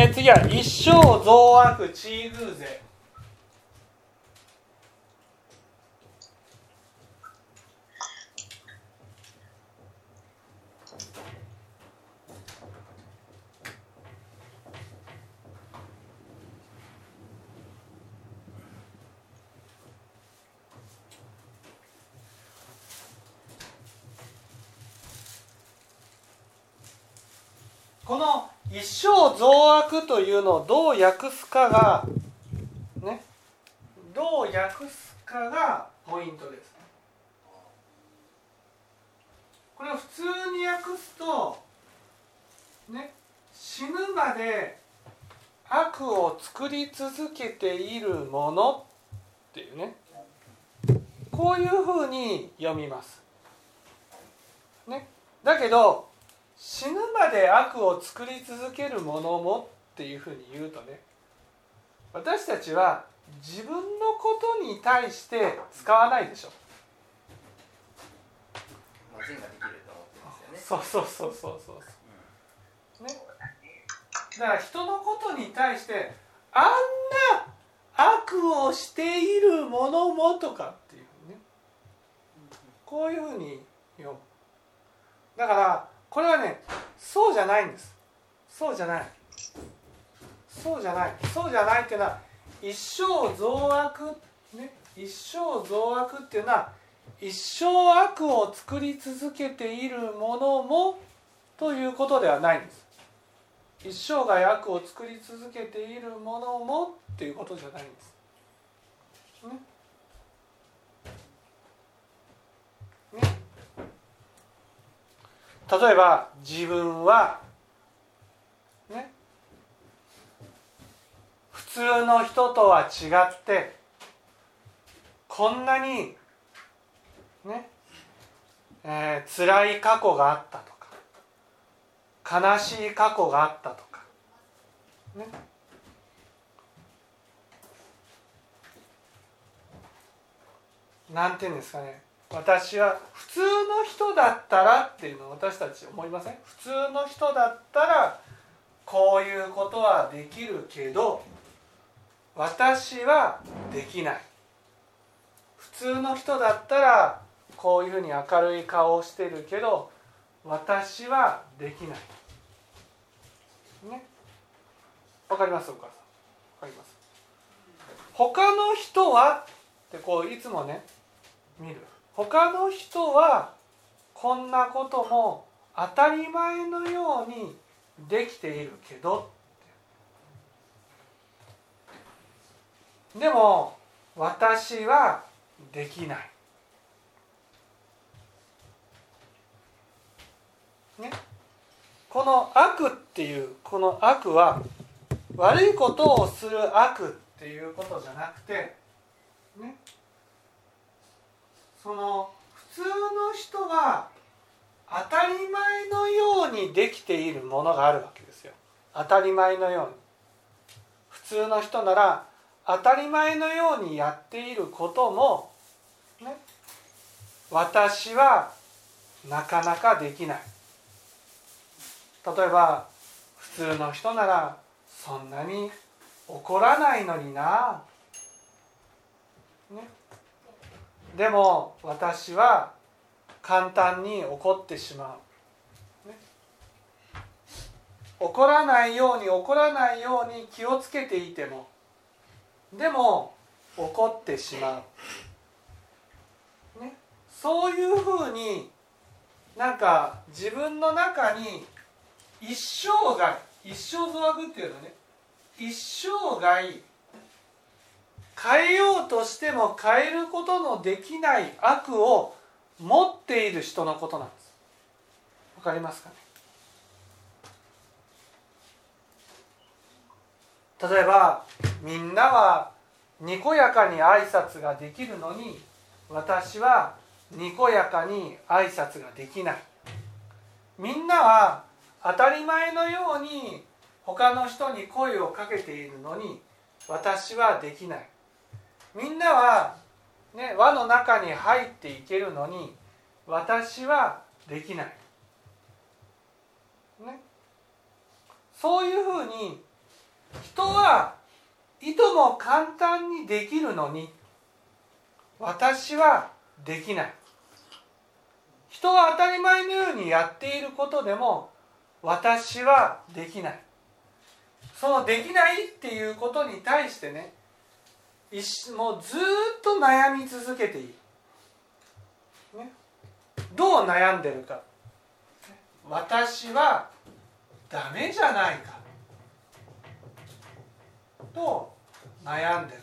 えー、次は一生増悪チーグーゼこの一生増悪というのをどう訳すかがねどう訳すかがポイントですこれを普通に訳すとね死ぬまで悪を作り続けているものっていうねこういうふうに読みます。ね、だけど死ぬまで悪を作り続けるものもっていうふうに言うとね私たちは自分のことに対して使わないでしょ。まあ善ができると思ってますよね。そうそうそうそうそう。ね。だから人のことに対してあんな悪をしているものもとかっていうねこういうふうに読むだからこれはねそうじゃないんですそうじゃないそうじゃないそうじゃないっていうのは一生増悪ね一生増悪っていうのは一生悪を作り続けているものもということではないんです一生涯悪を作り続けているものもっていうことじゃないんです。ね。例えば自分はね普通の人とは違ってこんなにねえー、辛い過去があったとか悲しい過去があったとかね。なんていうんですかね。私は普通の人だったらっていうのを私たち思いません？普通の人だったらこういうことはできるけど私はできない。普通の人だったらこういうふうに明るい顔をしてるけど私はできない。ね？わかります？お母さん。わかります？他の人は？ってこういつもね見る。他の人はこんなことも当たり前のようにできているけど。でも私はできない。ね。この悪っていうこの悪は悪いことをする悪っていうことじゃなくてね。その普通の人が当たり前のようにできているものがあるわけですよ。当たり前のように。普通の人なら当たり前のようにやっていることもね私はなかなかできない。例えば普通の人ならそんなに怒らないのにな、ね、でも私は簡単に怒ってしまう、ね、怒らないように怒らないように気をつけていてもでも怒ってしまう、ね、そういうふうになんか自分の中に一生涯一生増悪っていうのね。一生涯変えようとしても変えることのできない悪を持っている人のことなんです。わかりますかね？例えばみんなはにこやかに挨拶ができるのに私はにこやかに挨拶ができない。みんなは当たり前のように他の人に声をかけているのに私はできない。みんなは、ね、輪の中に入っていけるのに私はできない、ね、そういうふうに人はいとも簡単にできるのに私はできない。人は当たり前のようにやっていることでも私はできない。そのできないっていうことに対してねもうずっと悩み続けている、ね、どう悩んでるか。私はダメじゃないか。と悩んでる。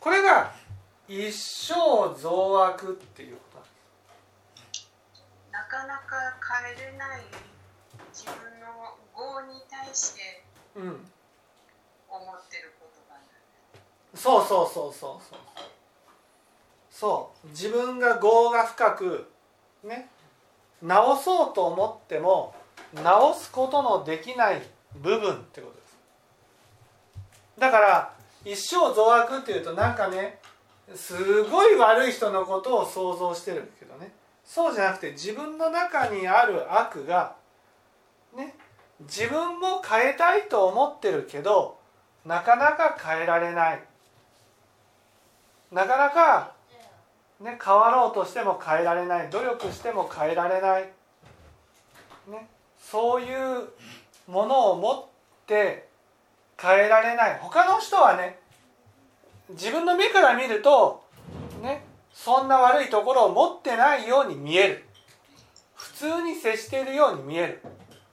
これが一生増悪っていうこと。かなか変えれない自分の業に対して思ってることがない、うん、そうそうそうそうそう。そう。自分が業が深くね直そうと思っても直すことのできない部分ってことです。だから一生増悪っていうとなんかねすごい悪い人のことを想像してるけどねそうじゃなくて自分の中にある悪がね自分も変えたいと思ってるけどなかなか変えられない。なかなか、ね、変わろうとしても変えられない。努力しても変えられない、ね、そういうものを持って変えられない。他の人はね自分の目から見るとねそんな悪いところを持ってないように見える。普通に接しているように見える。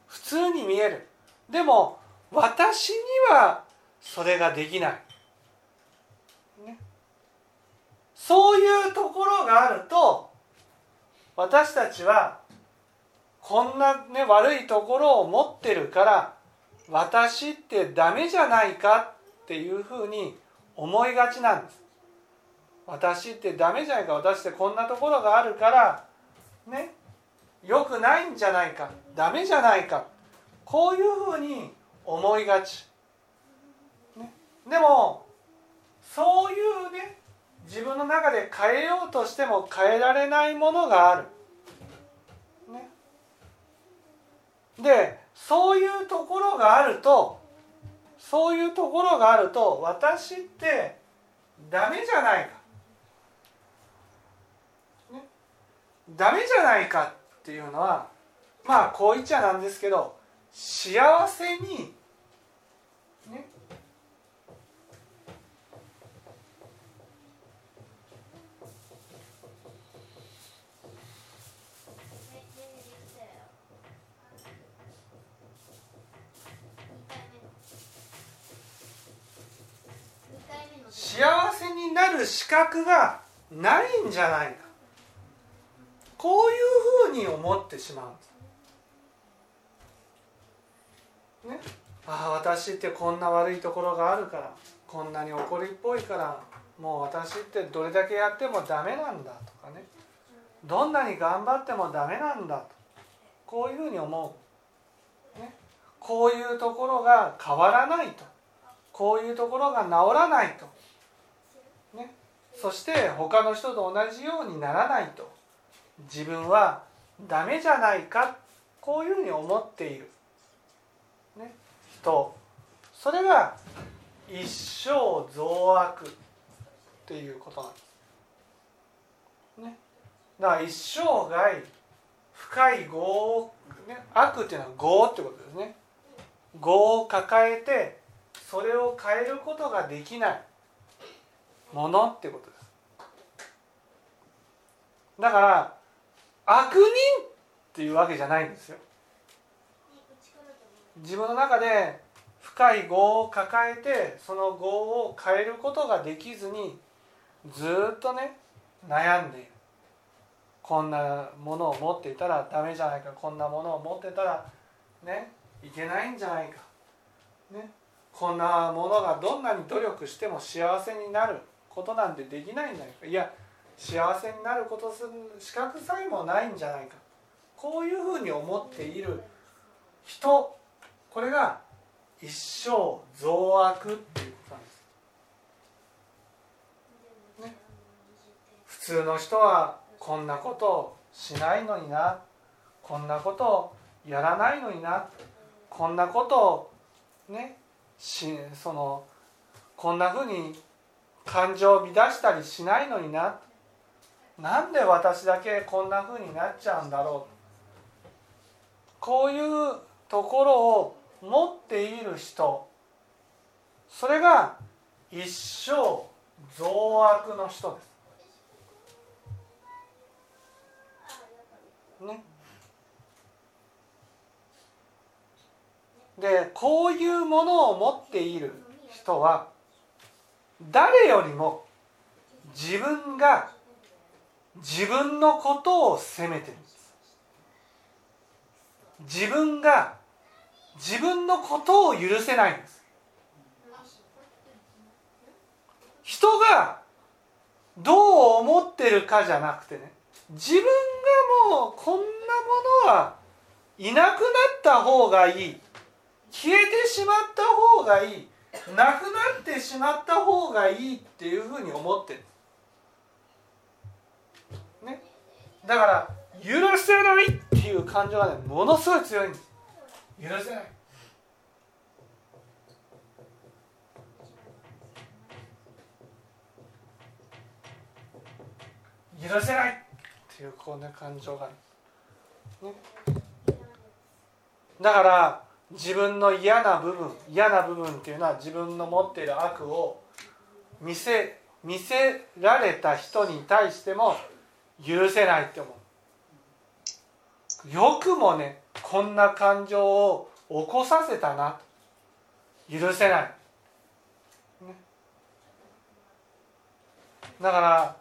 普通に見える。でも私にはそれができない、ね、そういうところがあると私たちはこんな、ね、悪いところを持ってるから私ってダメじゃないかっていうふうに思いがちなんです。私ってダメじゃないか私ってこんなところがあるからねよくないんじゃないかダメじゃないかこういうふうに思いがち、ね、でもそういうね自分の中で変えようとしても変えられないものがある。ね、でそういうところがあるとそういうところがあると私ってダメじゃないか、ダメじゃないかっていうのはまあこう言っちゃなんですけど幸せにね。幸せになる資格がないんじゃないかこういうふうに思ってしまうんです。ね、ああ私ってこんな悪いところがあるからこんなに怒りっぽいからもう私ってどれだけやってもダメなんだとかね。どんなに頑張ってもダメなんだと。こういうふうに思う、ね、こういうところが変わらないと。こういうところが治らないと。ね、そして他の人と同じようにならないと。自分はダメじゃないかこういうふうに思っている、ね、人。それが一生増悪っていうことなんです。ね、だから一生涯深い業ね、悪っていうのは業ってことですね。業を抱えてそれを変えることができない。ものってことです。だから悪人っていうわけじゃないんですよ。自分の中で深い業を抱えてその業を変えることができずにずっとね悩んでいる。こんなものを持っていたらダメじゃないか。こんなものを持ってたらねいけないんじゃないか、ね、こんなものがどんなに努力しても幸せになることなんてできないんじゃないか。いや幸せになることする資格さえもないんじゃないか。こういうふうに思っている人これが一生増悪っていうことなんです。ね、普通の人はこんなことをしないのにな。こんなことをやらないのにな。こんなことをねしそのこんなふうに感情を乱したりしないのにな。なんで私だけこんなふうになっちゃうんだろう？こういうところを持っている人それが一生増悪の人です。ね。でこういうものを持っている人は誰よりも自分が自分のことを責めてるんです。自分が自分のことを許せないんです。人がどう思ってるかじゃなくてね自分がもうこんなものはいなくなった方がいい。消えてしまった方がいい。なくなってしまった方がいいっていうふうに思ってる、ね、だから許せないっていう感情がねものすごい強いんです。許せない。許せないっていうこうね感情がね。だから自分の嫌な部分嫌な部分っていうのは自分の持っている悪を見せ見せられた人に対しても許せないって思う。よくもねこんな感情を起こさせたな。許せない、ね、だから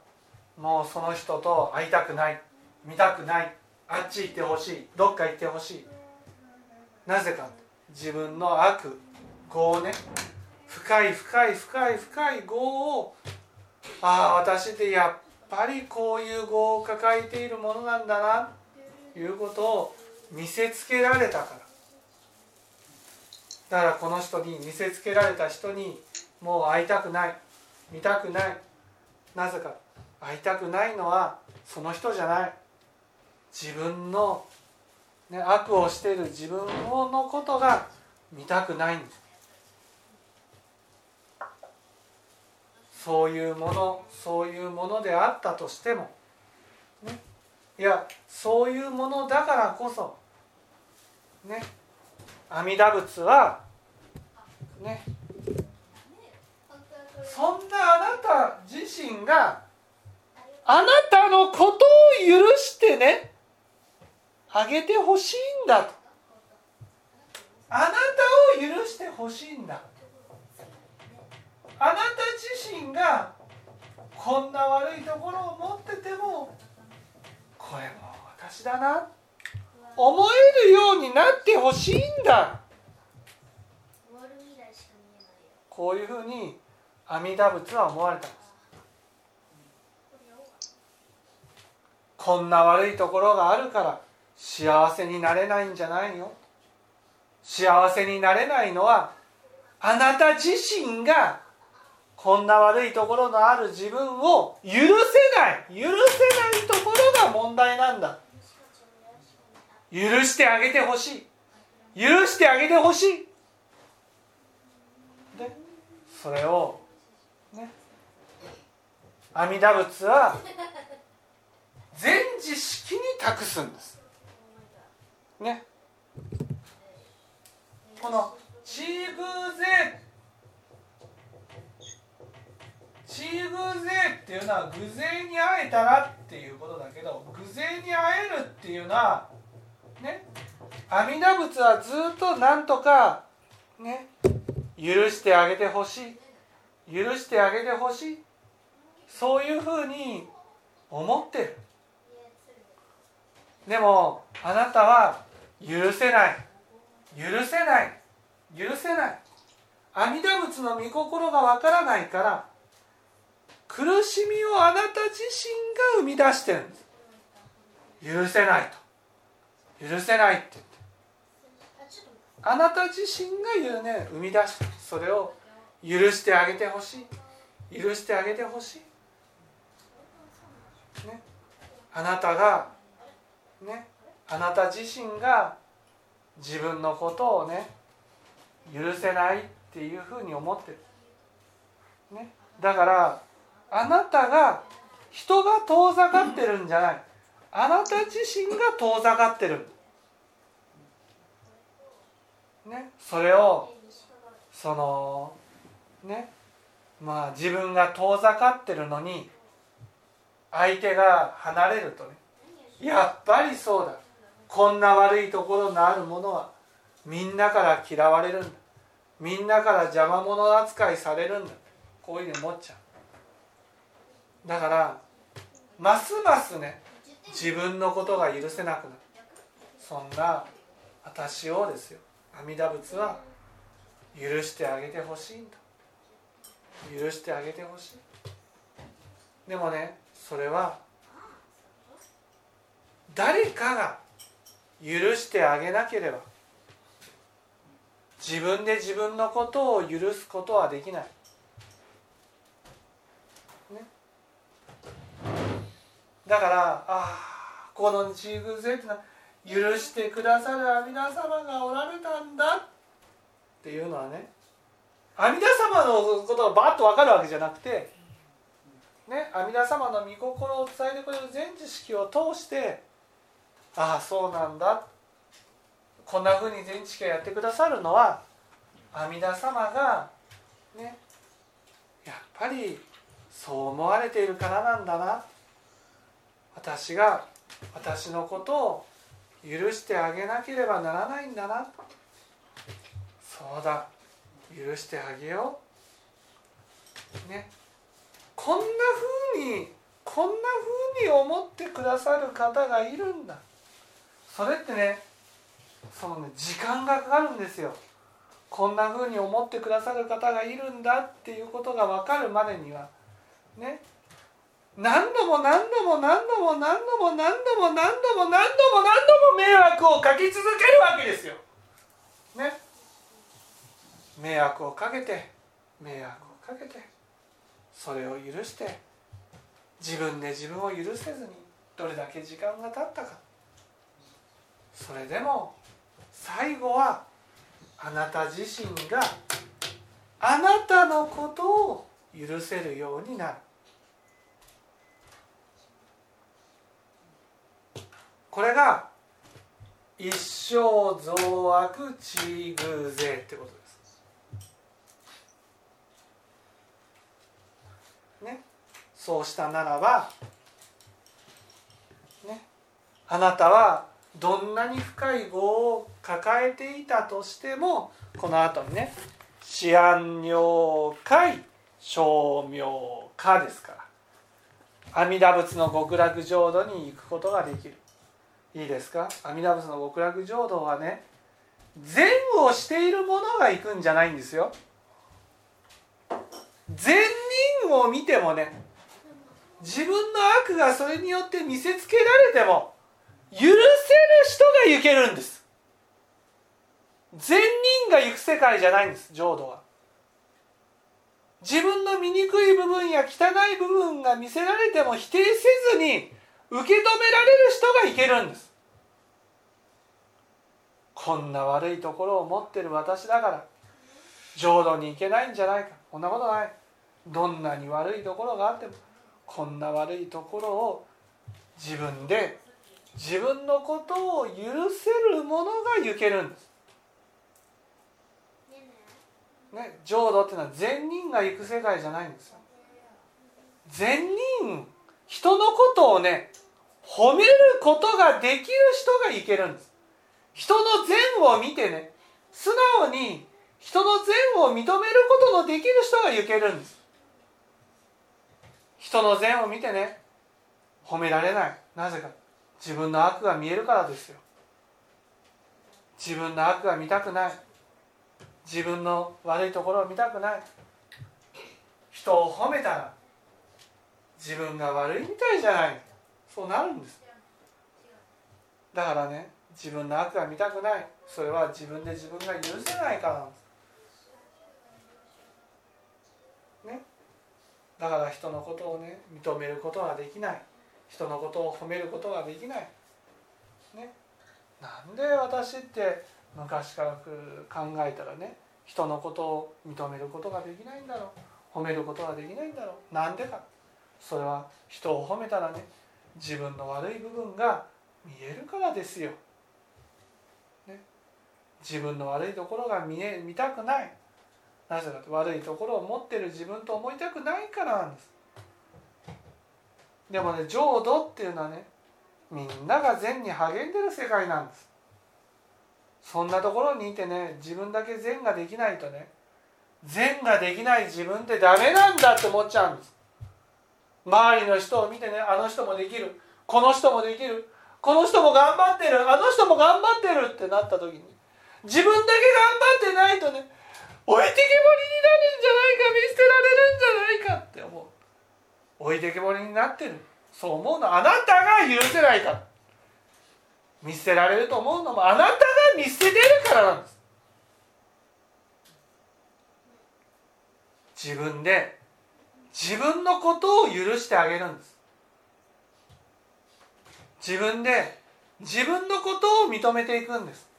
もうその人と会いたくない。見たくない。あっち行ってほしい。どっか行ってほしい。なぜか自分の悪業をね。深い深い深い深い業をああ私ってやっぱりこういう業を抱えているものなんだなということを見せつけられたから。だからこの人に見せつけられた人にもう会いたくない見たくない。なぜか会いたくないのはその人じゃない。自分のね、悪をしている自分のことが見たくないんです。そういうものそういうものであったとしても、ね、いやそういうものだからこそね。阿弥陀仏はね。そんなあなた自身があなたのことを許してねあげてほしいんだと。あなたを許してほしいんだあなた自身がこんな悪いところを持っててもこれも私だな。思えるようになってほしいんだ。こういうふうに阿弥陀仏は思われたんです。こんな悪いところがあるから幸せになれないんじゃないよ幸せになれないのはあなた自身がこんな悪いところのある自分を許せない。許せないところが問題なんだ。許してあげてほしい。許してあげてほしい。でそれをね阿弥陀仏は全知識に託すんです。ね。この「ちぐぜ」「ちぐぜ」っていうのは偶然に会えたらっていうことだけど偶然に会えるっていうのはね阿弥陀仏はずっとなんとかね許してあげてほしい。許してあげてほしい。そういうふうに思ってる。でもあなたは許せない。許せない。許せない。阿弥陀仏の御心がわからないから苦しみをあなた自身が生み出してるんです。許せないと。許せないって言って。あなた自身が言うね。生み出してそれを許してあげてほしい。許してあげてほしい、ね、あなたがね。あなた自身が自分のことをね許せないっていうふうに思ってる、ね、だからあなたが人が遠ざかってるんじゃない。あなた自身が遠ざかってる。ねそれをそのねまあ自分が遠ざかってるのに相手が離れるとね。やっぱりそうだ。こんな悪いところのあるものはみんなから嫌われるんだ。みんなから邪魔者扱いされるんだ。こういうふうに思っちゃう。だからますますね自分のことが許せなくなる。そんな私をですよ。阿弥陀仏は許してあげてほしいんだ。許してあげてほしい。でもねそれは誰かが許してあげなければ自分で自分のことを許すことはできない。ね、だからああこの地偶ってのは許してくださる阿弥陀様がおられたんだっていうのはね阿弥陀様のことがバッと分かるわけじゃなくて、ね、阿弥陀様の御心を伝えてくれる全知識を通してああそうなんだ。こんなふうに全知識がやってくださるのは阿弥陀様がねやっぱりそう思われているからなんだな。私が私のことを許してあげなければならないんだな。そうだ。許してあげよう。ね。こんなふうにこんなふうに思ってくださる方がいるんだ。それってねそのね時間がかかるんですよ。こんなふうに思ってくださる方がいるんだっていうことが分かるまでにはね。何度も何度も何度も何度も何度も何度も何度も何度も迷惑をかけ続けるわけですよ。ね。迷惑をかけて迷惑をかけてそれを許して自分で自分を許せずにどれだけ時間が経ったかそれでも最後はあなた自身があなたのことを許せるようになるこれが一生増悪地偶税ってことです。ね。そうしたならばね。あなたはどんなに深い業を抱えていたとしてもこの後にね「思案尿界称名家」ですから。阿弥陀仏の極楽浄土に行くことができる。いいですか？阿弥陀仏の極楽浄土はね善をしている者が行くんじゃないんですよ。善人を見てもね自分の悪がそれによって見せつけられても許せる人が行けるんです。善人が行く世界じゃないんです浄土は。自分の醜い部分や汚い部分が見せられても否定せずに受け止められる人が行けるんですこんな悪いところを持ってる私だから浄土に行けないんじゃないかこんなことないどんなに悪いところがあってもこんな悪いところを自分で自分のことを許せる者が行けるんです。ね、浄土っていうのは善人が行く世界じゃないんですよ。善人人のことをね褒めることができる人がいけるんです。人の善を見てね素直に人の善を認めることのできる人が行けるんです。人の善を見てね褒められない。なぜか。自分の悪が見えるからですよ。自分の悪が見たくない。自分の悪いところを見たくない。人を褒めたら自分が悪いみたいじゃない。そうなるんです。だからね自分の悪が見たくない。それは自分で自分が許せないからなんです。ね。だから人のことをね認めることはできない。人のことを褒めることができない、ね、なんで私って昔から考えたらね人のことを認めることができないんだろう。褒めることができないんだろう。なんでか。それは人を褒めたらね自分の悪い部分が見えるからですよ。ね、自分の悪いところが見え見たくないなぜかと悪いところを持ってる自分と思いたくないからなんです。でもね浄土っていうのはねみんなが善に励んでる世界なんですそんなところにいてね自分だけ善ができないとね善ができない自分ってダメなんだって思っちゃうんです周りの人を見てねあの人もできる。この人もできる。この人も頑張ってる。あの人も頑張ってるってなった時に自分だけ頑張ってないとね置いてけぼりになるんじゃないか見捨てられるんじゃないかって思う。置いてけぼりになってる。そう思うの。あなたが許せないから。見捨てられると思うのもあなたが見捨ててるからなんです。自分で自分のことを許してあげるんです。自分で自分のことを認めていくんです。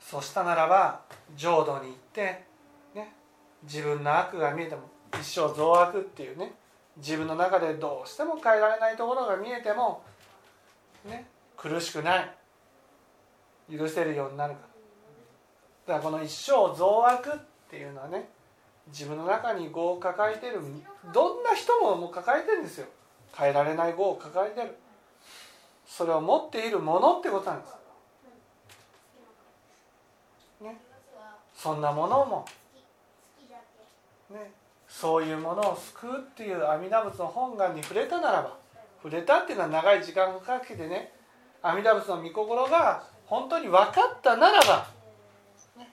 そしたならば浄土に行って、ね、自分の悪が見えても一生増悪っていうね。自分の中でどうしても変えられないところが見えても、ね、苦しくない。許せるようになるから。だからこの一生増悪っていうのはね自分の中に業を抱えてる。どんな人ももう抱えてるんですよ。変えられない業を抱えてる。それを持っているものってことなんです。ね。そんなものも、ね、そういうものを救うっていう阿弥陀仏の本願に触れたならば触れたっていうのは長い時間をかけてね阿弥陀仏の御心が本当に分かったならば、ね、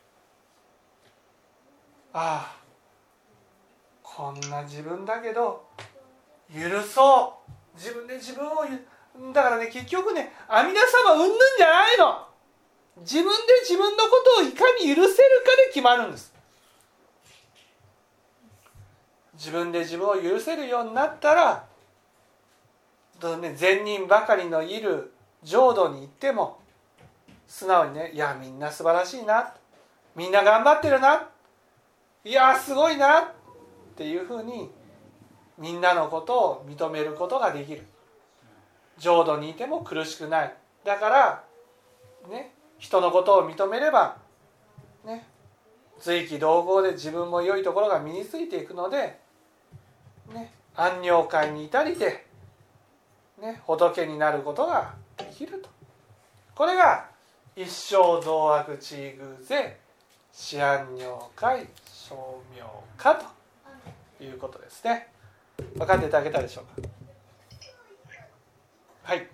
ああこんな自分だけど許そう。自分で自分をだからね結局ね阿弥陀様うんぬんじゃないの。自分で自分のことをいかに許せるかで決まるんです。自分で自分を許せるようになったらね、善人ばかりのいる浄土に行っても素直にねいやみんな素晴らしいな。みんな頑張ってるな。いやすごいな。っていうふうにみんなのことを認めることができる。浄土にいても苦しくない。だからね人のことを認めればね随気同合で自分も良いところが身についていくので、ね、安養会に至りて、ね、仏になることができると。これが一生道悪地偶然思案尿会称名化ということですね。分かっていただけたでしょうか？はい。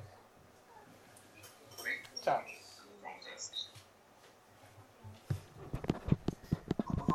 じゃあ。